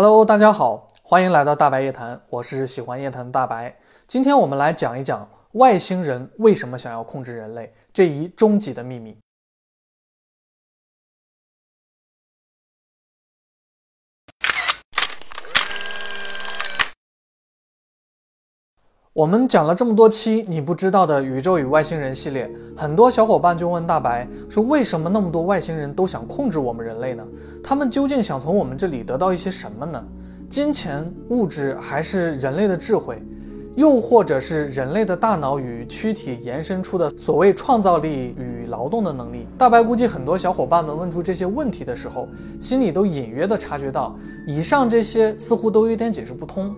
Hello，大家好，欢迎来到大白夜谈，我是喜欢夜谈的大白。今天我们来讲一讲外星人为什么想要控制人类这一终极的秘密。我们讲了这么多期你不知道的宇宙与外星人系列，很多小伙伴就问大白说：“为什么那么多外星人都想控制我们人类呢？他们究竟想从我们这里得到一些什么呢？金钱、物质，还是人类的智慧，又或者是人类的大脑与躯体延伸出的所谓创造力与劳动的能力？”大白估计很多小伙伴们问出这些问题的时候，心里都隐约的察觉到，以上这些似乎都有点解释不通。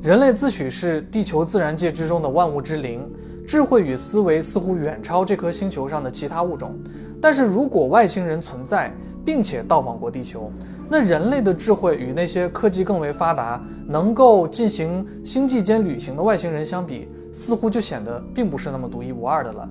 人类自诩是地球自然界之中的万物之灵，智慧与思维似乎远超这颗星球上的其他物种。但是如果外星人存在，并且到访过地球，那人类的智慧与那些科技更为发达、能够进行星际间旅行的外星人相比，似乎就显得并不是那么独一无二的了。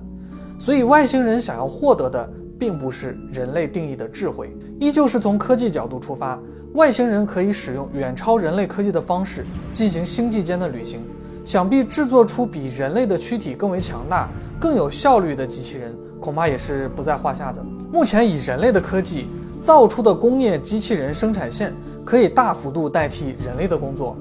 所以，外星人想要获得的，并不是人类定义的智慧，依旧是从科技角度出发。外星人可以使用远超人类科技的方式进行星际间的旅行，想必制作出比人类的躯体更为强大、更有效率的机器人，恐怕也是不在话下的。目前以人类的科技造出的工业机器人生产线，可以大幅度代替人类的工作。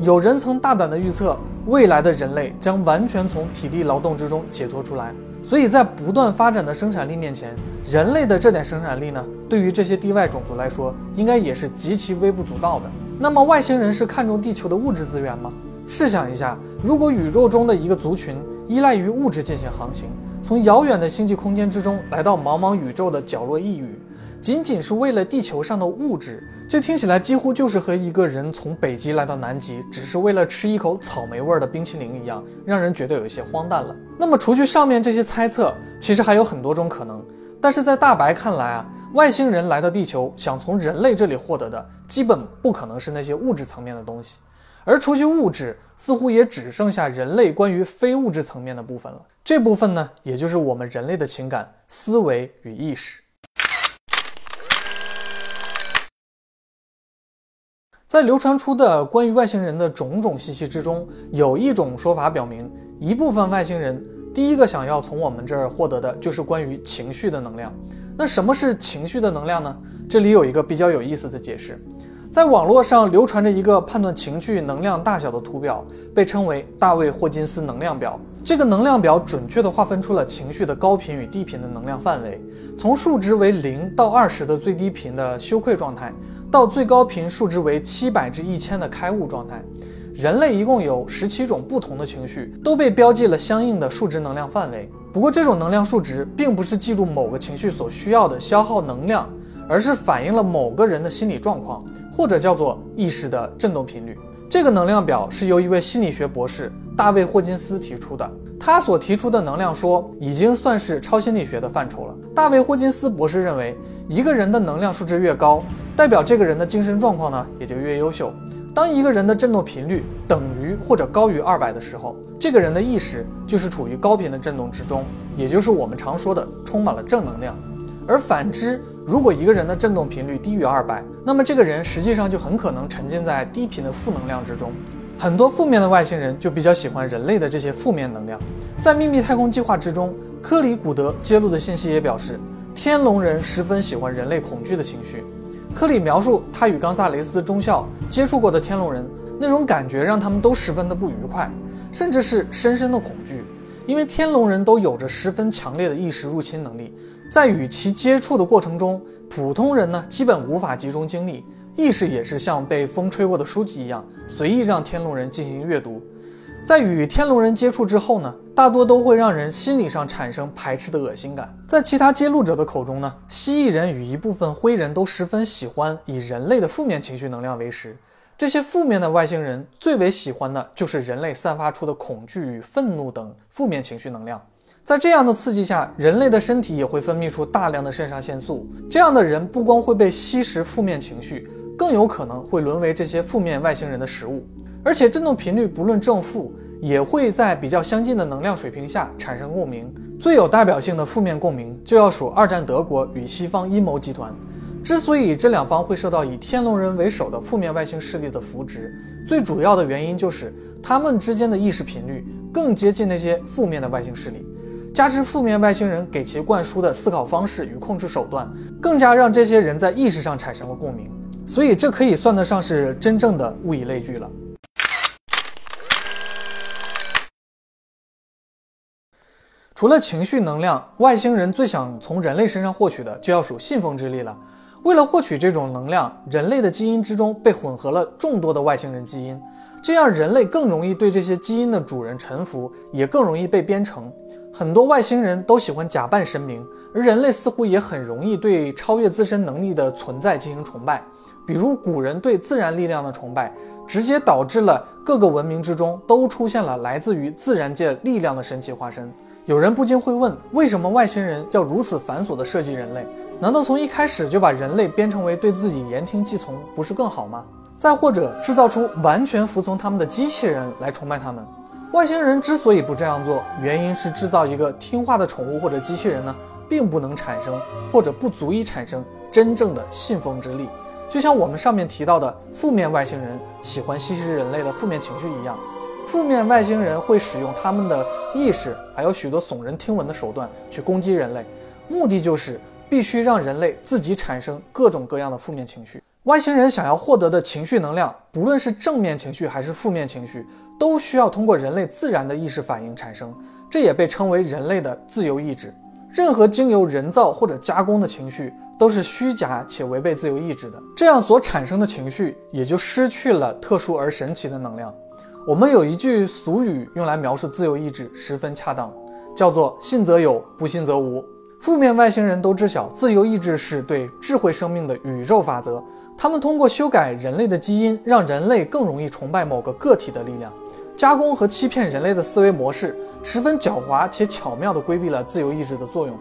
有人曾大胆地预测，未来的人类将完全从体力劳动之中解脱出来。所以在不断发展的生产力面前，人类的这点生产力呢，对于这些地外种族来说，应该也是极其微不足道的。那么外星人是看重地球的物质资源吗？试想一下，如果宇宙中的一个族群依赖于物质进行航行，从遥远的星际空间之中来到茫茫宇宙的角落一隅。仅仅是为了地球上的物质，这听起来几乎就是和一个人从北极来到南极，只是为了吃一口草莓味的冰淇淋一样，让人觉得有一些荒诞了。那么，除去上面这些猜测，其实还有很多种可能。但是在大白看来啊，外星人来到地球，想从人类这里获得的，基本不可能是那些物质层面的东西。而除去物质，似乎也只剩下人类关于非物质层面的部分了。这部分呢，也就是我们人类的情感、思维与意识。在流传出的关于外星人的种种信息之中，有一种说法表明，一部分外星人第一个想要从我们这儿获得的就是关于情绪的能量。那什么是情绪的能量呢？这里有一个比较有意思的解释，在网络上流传着一个判断情绪能量大小的图表，被称为大卫霍金斯能量表。这个能量表准确地划分出了情绪的高频与低频的能量范围，从数值为零到二十的最低频的羞愧状态。到最高频数值为七百至一千的开悟状态，人类一共有十七种不同的情绪，都被标记了相应的数值能量范围。不过，这种能量数值并不是记录某个情绪所需要的消耗能量，而是反映了某个人的心理状况，或者叫做意识的振动频率。这个能量表是由一位心理学博士大卫霍金斯提出的。他所提出的能量说已经算是超心理学的范畴了。大卫霍金斯博士认为，一个人的能量数值越高，代表这个人的精神状况呢也就越优秀。当一个人的振动频率等于或者高于二百的时候，这个人的意识就是处于高频的振动之中，也就是我们常说的充满了正能量。而反之，如果一个人的振动频率低于二百，那么这个人实际上就很可能沉浸在低频的负能量之中。很多负面的外星人就比较喜欢人类的这些负面能量。在秘密太空计划之中，科里古德揭露的信息也表示，天龙人十分喜欢人类恐惧的情绪。科里描述他与冈萨雷斯中校接触过的天龙人，那种感觉让他们都十分的不愉快，甚至是深深的恐惧，因为天龙人都有着十分强烈的意识入侵能力，在与其接触的过程中，普通人呢基本无法集中精力。意识也是像被风吹过的书籍一样，随意让天龙人进行阅读。在与天龙人接触之后呢，大多都会让人心理上产生排斥的恶心感。在其他揭露者的口中呢，蜥蜴人与一部分灰人都十分喜欢以人类的负面情绪能量为食。这些负面的外星人最为喜欢的就是人类散发出的恐惧与愤怒等负面情绪能量。在这样的刺激下，人类的身体也会分泌出大量的肾上腺素。这样的人不光会被吸食负面情绪。更有可能会沦为这些负面外星人的食物，而且振动频率不论正负，也会在比较相近的能量水平下产生共鸣。最有代表性的负面共鸣就要数二战德国与西方阴谋集团。之所以这两方会受到以天龙人为首的负面外星势力的扶植，最主要的原因就是他们之间的意识频率更接近那些负面的外星势力，加之负面外星人给其灌输的思考方式与控制手段，更加让这些人在意识上产生了共鸣。所以，这可以算得上是真正的物以类聚了。除了情绪能量，外星人最想从人类身上获取的，就要数信奉之力了。为了获取这种能量，人类的基因之中被混合了众多的外星人基因，这样人类更容易对这些基因的主人臣服，也更容易被编程。很多外星人都喜欢假扮神明，而人类似乎也很容易对超越自身能力的存在进行崇拜。比如古人对自然力量的崇拜，直接导致了各个文明之中都出现了来自于自然界力量的神奇化身。有人不禁会问：为什么外星人要如此繁琐地设计人类？难道从一开始就把人类编成为对自己言听计从，不是更好吗？再或者制造出完全服从他们的机器人来崇拜他们？外星人之所以不这样做，原因是制造一个听话的宠物或者机器人呢，并不能产生或者不足以产生真正的信奉之力。就像我们上面提到的负面外星人喜欢吸食人类的负面情绪一样。负面外星人会使用他们的意识，还有许多耸人听闻的手段去攻击人类，目的就是必须让人类自己产生各种各样的负面情绪。外星人想要获得的情绪能量，不论是正面情绪还是负面情绪，都需要通过人类自然的意识反应产生，这也被称为人类的自由意志。任何经由人造或者加工的情绪都是虚假且违背自由意志的，这样所产生的情绪也就失去了特殊而神奇的能量。我们有一句俗语用来描述自由意志，十分恰当，叫做“信则有，不信则无”。负面外星人都知晓，自由意志是对智慧生命的宇宙法则。他们通过修改人类的基因，让人类更容易崇拜某个个体的力量，加工和欺骗人类的思维模式，十分狡猾且巧妙地规避了自由意志的作用。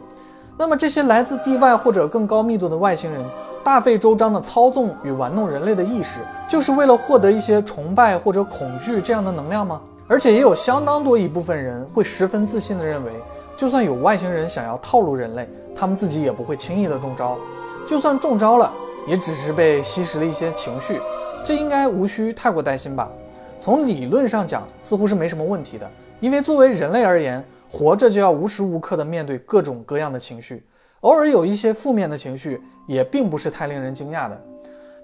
那么，这些来自地外或者更高密度的外星人，大费周章地操纵与玩弄人类的意识，就是为了获得一些崇拜或者恐惧这样的能量吗？而且，也有相当多一部分人会十分自信地认为，就算有外星人想要套路人类，他们自己也不会轻易的中招。就算中招了，也只是被吸食了一些情绪，这应该无需太过担心吧？从理论上讲，似乎是没什么问题的，因为作为人类而言。活着就要无时无刻的面对各种各样的情绪，偶尔有一些负面的情绪，也并不是太令人惊讶的。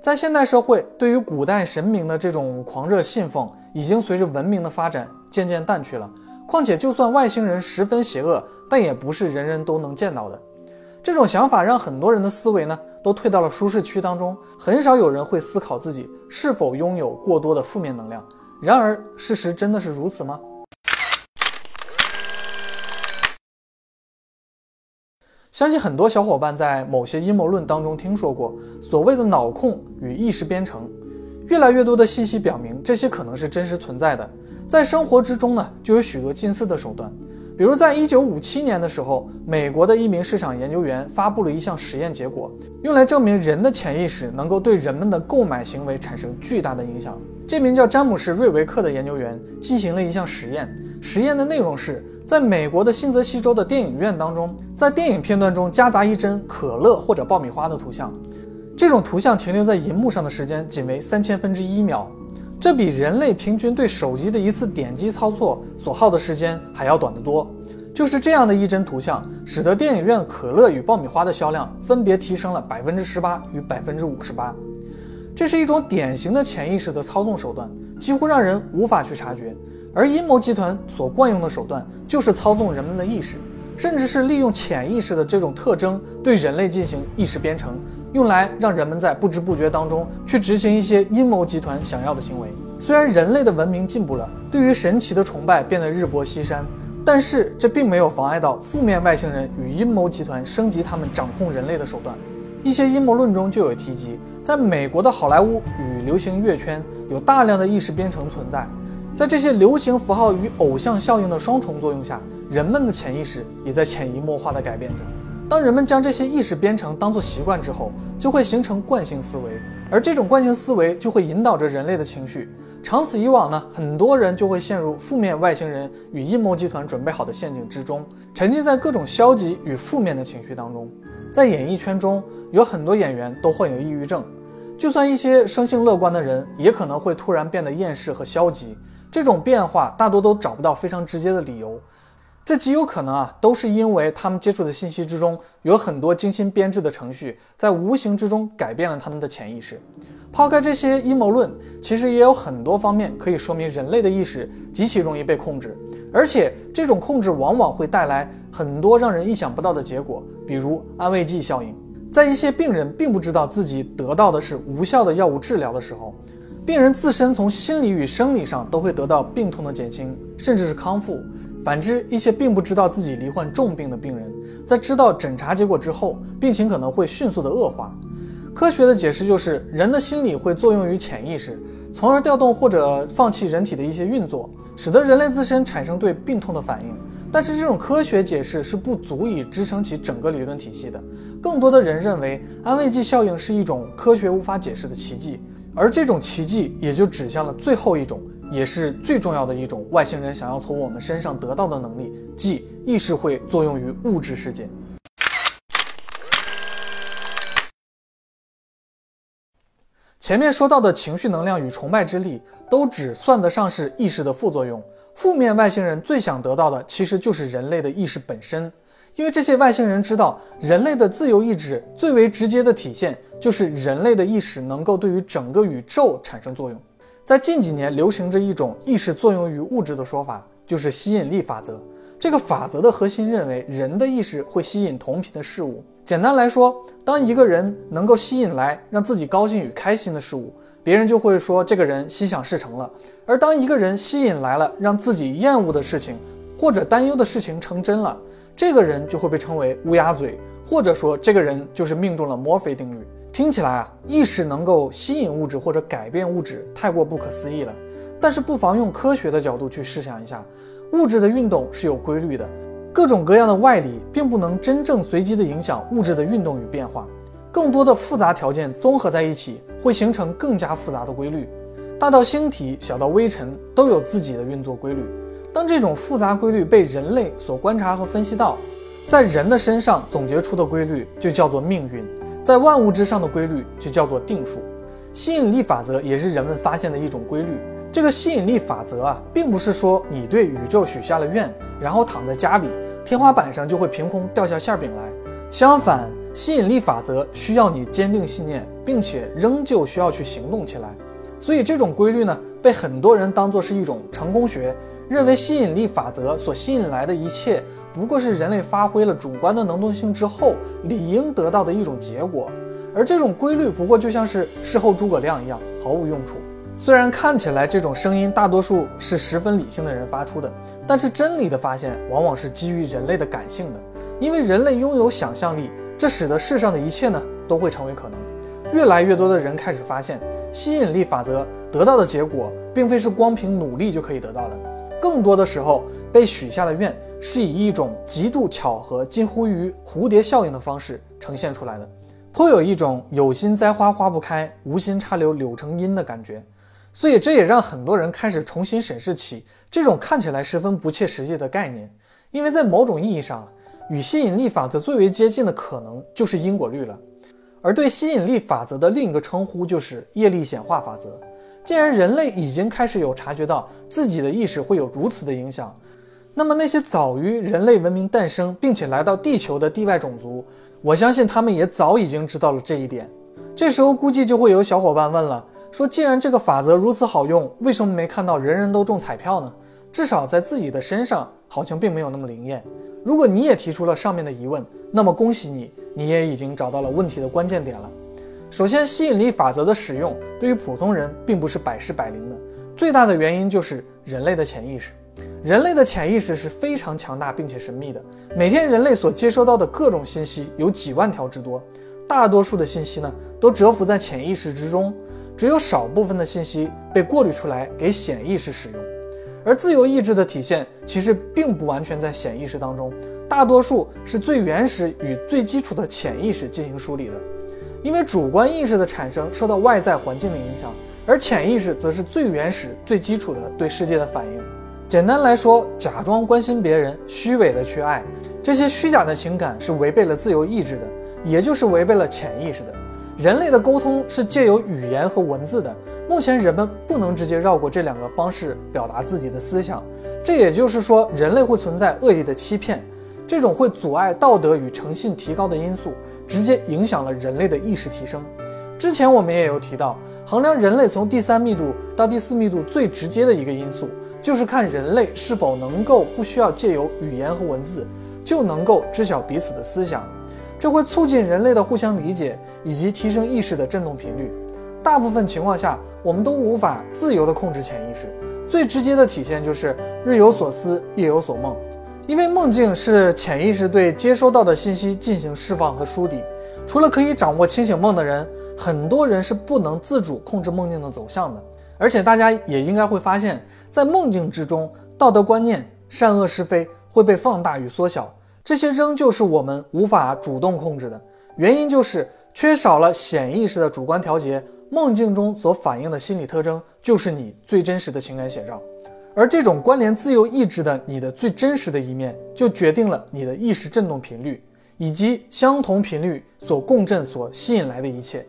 在现代社会，对于古代神明的这种狂热信奉，已经随着文明的发展渐渐淡去了。况且，就算外星人十分邪恶，但也不是人人都能见到的。这种想法让很多人的思维呢，都退到了舒适区当中，很少有人会思考自己是否拥有过多的负面能量。然而，事实真的是如此吗？相信很多小伙伴在某些阴谋论当中听说过所谓的脑控与意识编程，越来越多的信息表明这些可能是真实存在的。在生活之中呢，就有许多近似的手段。比如在一九五七年的时候，美国的一名市场研究员发布了一项实验结果，用来证明人的潜意识能够对人们的购买行为产生巨大的影响。这名叫詹姆士·瑞维克的研究员进行了一项实验，实验的内容是。在美国的新泽西州的电影院当中，在电影片段中夹杂一帧可乐或者爆米花的图像，这种图像停留在银幕上的时间仅为三千分之一秒，这比人类平均对手机的一次点击操作所耗的时间还要短得多。就是这样的一帧图像，使得电影院可乐与爆米花的销量分别提升了百分之十八与百分之五十八。这是一种典型的潜意识的操纵手段，几乎让人无法去察觉。而阴谋集团所惯用的手段就是操纵人们的意识，甚至是利用潜意识的这种特征对人类进行意识编程，用来让人们在不知不觉当中去执行一些阴谋集团想要的行为。虽然人类的文明进步了，对于神奇的崇拜变得日薄西山，但是这并没有妨碍到负面外星人与阴谋集团升级他们掌控人类的手段。一些阴谋论中就有提及，在美国的好莱坞与流行乐圈有大量的意识编程存在。在这些流行符号与偶像效应的双重作用下，人们的潜意识也在潜移默化地改变着。当人们将这些意识编程当作习惯之后，就会形成惯性思维，而这种惯性思维就会引导着人类的情绪。长此以往呢，很多人就会陷入负面外星人与阴谋集团准备好的陷阱之中，沉浸在各种消极与负面的情绪当中。在演艺圈中有很多演员都患有抑郁症，就算一些生性乐观的人，也可能会突然变得厌世和消极。这种变化大多都找不到非常直接的理由，这极有可能啊，都是因为他们接触的信息之中有很多精心编制的程序，在无形之中改变了他们的潜意识。抛开这些阴谋论，其实也有很多方面可以说明人类的意识极其容易被控制，而且这种控制往往会带来很多让人意想不到的结果，比如安慰剂效应。在一些病人并不知道自己得到的是无效的药物治疗的时候，病人自身从心理与生理上都会得到病痛的减轻，甚至是康复。反之，一些并不知道自己罹患重病的病人，在知道诊查结果之后，病情可能会迅速的恶化。科学的解释就是，人的心理会作用于潜意识，从而调动或者放弃人体的一些运作，使得人类自身产生对病痛的反应。但是这种科学解释是不足以支撑起整个理论体系的。更多的人认为安慰剂效应是一种科学无法解释的奇迹，而这种奇迹也就指向了最后一种，也是最重要的一种外星人想要从我们身上得到的能力，即意识会作用于物质世界。前面说到的情绪能量与崇拜之力，都只算得上是意识的副作用。负面外星人最想得到的，其实就是人类的意识本身。因为这些外星人知道，人类的自由意志最为直接的体现，就是人类的意识能够对于整个宇宙产生作用。在近几年，流行着一种意识作用于物质的说法，就是吸引力法则。这个法则的核心认为，人的意识会吸引同频的事物。简单来说，当一个人能够吸引来让自己高兴与开心的事物，别人就会说这个人心想事成了；而当一个人吸引来了让自己厌恶的事情或者担忧的事情成真了，这个人就会被称为乌鸦嘴，或者说这个人就是命中了墨菲定律。听起来啊，意识能够吸引物质或者改变物质，太过不可思议了。但是不妨用科学的角度去试想一下，物质的运动是有规律的。各种各样的外力并不能真正随机地影响物质的运动与变化，更多的复杂条件综合在一起，会形成更加复杂的规律。大到星体，小到微尘，都有自己的运作规律。当这种复杂规律被人类所观察和分析到，在人的身上总结出的规律就叫做命运，在万物之上的规律就叫做定数。吸引力法则也是人们发现的一种规律。这个吸引力法则啊，并不是说你对宇宙许下了愿，然后躺在家里，天花板上就会凭空掉下馅饼来。相反，吸引力法则需要你坚定信念，并且仍旧需要去行动起来。所以这种规律呢，被很多人当作是一种成功学，认为吸引力法则所吸引来的一切，不过是人类发挥了主观的能动性之后理应得到的一种结果。而这种规律不过就像是事后诸葛亮一样，毫无用处。虽然看起来这种声音大多数是十分理性的人发出的，但是真理的发现往往是基于人类的感性的，因为人类拥有想象力，这使得世上的一切呢都会成为可能。越来越多的人开始发现，吸引力法则得到的结果，并非是光凭努力就可以得到的，更多的时候被许下的愿是以一种极度巧合、近乎于蝴蝶效应的方式呈现出来的，颇有一种有心栽花花不开，无心插柳柳成荫的感觉。所以这也让很多人开始重新审视起这种看起来十分不切实际的概念，因为在某种意义上，与吸引力法则最为接近的可能就是因果律了。而对吸引力法则的另一个称呼就是业力显化法则。既然人类已经开始有察觉到自己的意识会有如此的影响，那么那些早于人类文明诞生并且来到地球的地外种族，我相信他们也早已经知道了这一点。这时候估计就会有小伙伴问了。说，既然这个法则如此好用，为什么没看到人人都中彩票呢？至少在自己的身上，好像并没有那么灵验。如果你也提出了上面的疑问，那么恭喜你，你也已经找到了问题的关键点了。首先，吸引力法则的使用对于普通人并不是百试百灵的，最大的原因就是人类的潜意识。人类的潜意识是非常强大并且神秘的，每天人类所接收到的各种信息有几万条之多，大多数的信息呢，都蛰伏在潜意识之中。只有少部分的信息被过滤出来给显意识使用，而自由意志的体现其实并不完全在显意识当中，大多数是最原始与最基础的潜意识进行梳理的。因为主观意识的产生受到外在环境的影响，而潜意识则是最原始、最基础的对世界的反应。简单来说，假装关心别人，虚伪的去爱，这些虚假的情感是违背了自由意志的。也就是违背了潜意识的。人类的沟通是借由语言和文字的，目前人们不能直接绕过这两个方式表达自己的思想。这也就是说，人类会存在恶意的欺骗，这种会阻碍道德与诚信提高的因素，直接影响了人类的意识提升。之前我们也有提到，衡量人类从第三密度到第四密度最直接的一个因素，就是看人类是否能够不需要借由语言和文字，就能够知晓彼此的思想。这会促进人类的互相理解，以及提升意识的振动频率。大部分情况下，我们都无法自由地控制潜意识。最直接的体现就是日有所思，夜有所梦。因为梦境是潜意识对接收到的信息进行释放和梳理。除了可以掌握清醒梦的人，很多人是不能自主控制梦境的走向的。而且大家也应该会发现，在梦境之中，道德观念、善恶是非会被放大与缩小。这些仍旧是我们无法主动控制的，原因就是缺少了显意识的主观调节。梦境中所反映的心理特征，就是你最真实的情感写照。而这种关联自由意志的你的最真实的一面，就决定了你的意识振动频率，以及相同频率所共振所吸引来的一切。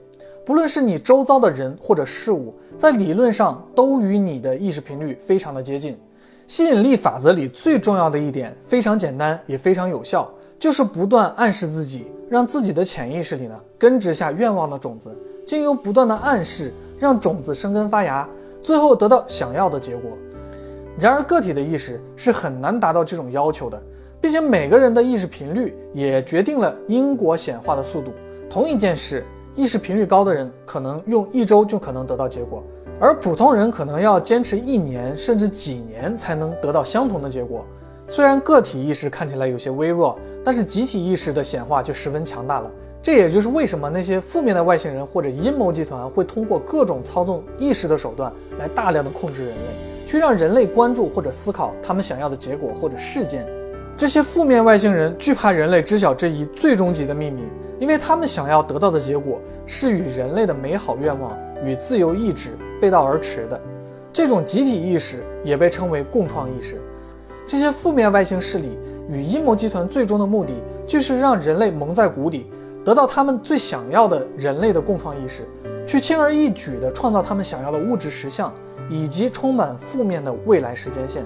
不论是你周遭的人或者事物，在理论上都与你的意识频率非常的接近。吸引力法则里最重要的一点非常简单，也非常有效，就是不断暗示自己，让自己的潜意识里呢根植下愿望的种子，经由不断的暗示，让种子生根发芽，最后得到想要的结果。然而，个体的意识是很难达到这种要求的，并且每个人的意识频率也决定了因果显化的速度。同一件事，意识频率高的人可能用一周就可能得到结果。而普通人可能要坚持一年甚至几年才能得到相同的结果。虽然个体意识看起来有些微弱，但是集体意识的显化就十分强大了。这也就是为什么那些负面的外星人或者阴谋集团会通过各种操纵意识的手段来大量的控制人类，去让人类关注或者思考他们想要的结果或者事件。这些负面外星人惧怕人类知晓这一最终极的秘密，因为他们想要得到的结果是与人类的美好愿望与自由意志。背道而驰的这种集体意识也被称为共创意识。这些负面外星势力与阴谋集团最终的目的，就是让人类蒙在鼓里，得到他们最想要的人类的共创意识，去轻而易举地创造他们想要的物质实相，以及充满负面的未来时间线。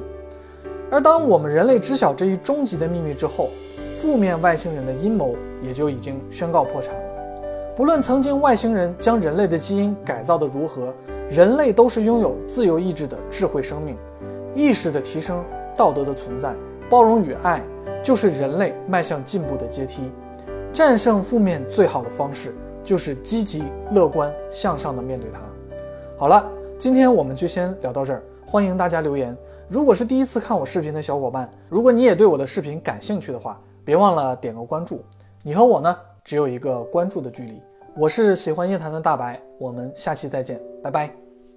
而当我们人类知晓这一终极的秘密之后，负面外星人的阴谋也就已经宣告破产了。不论曾经外星人将人类的基因改造的如何。人类都是拥有自由意志的智慧生命，意识的提升，道德的存在，包容与爱，就是人类迈向进步的阶梯。战胜负面最好的方式，就是积极、乐观、向上的面对它。好了，今天我们就先聊到这儿，欢迎大家留言。如果是第一次看我视频的小伙伴，如果你也对我的视频感兴趣的话，别忘了点个关注。你和我呢，只有一个关注的距离。我是喜欢夜谈的大白，我们下期再见，拜拜。